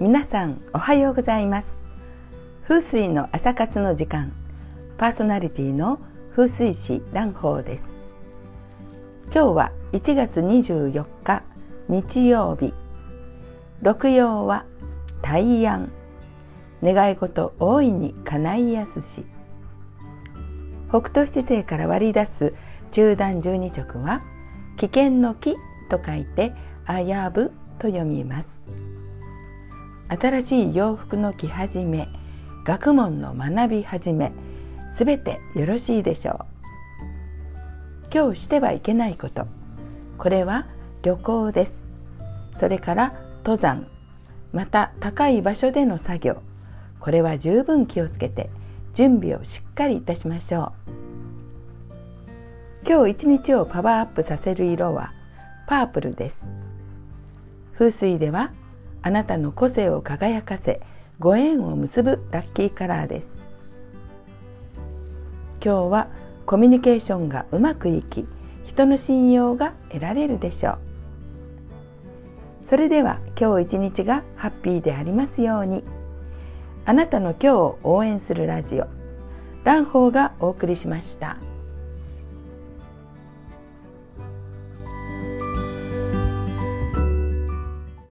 皆さんおはようございます。風水の朝活の時間。パーソナリティの風水師蘭宝です。今日は1月24日日曜日。六曜は大安。願い事大いに叶いやすし。北斗七星から割り出す中段十二直は危険の木と書いて危ぶと読みます。新しい洋服の着始め学問の学び始めすべてよろしいでしょう。今日してはいけないこと。これは旅行です。それから登山。また高い場所での作業。これは十分気をつけて準備をしっかりいたしましょう。今日一日をパワーアップさせる色はパープルです。風水ではあなたの個性を輝かせご縁を結ぶラッキーカラーです。今日はコミュニケーションがうまくいき人の信用が得られるでしょう。それでは今日一日がハッピーでありますように。あなたの今日を応援するラジオ蘭宝がお送りしました。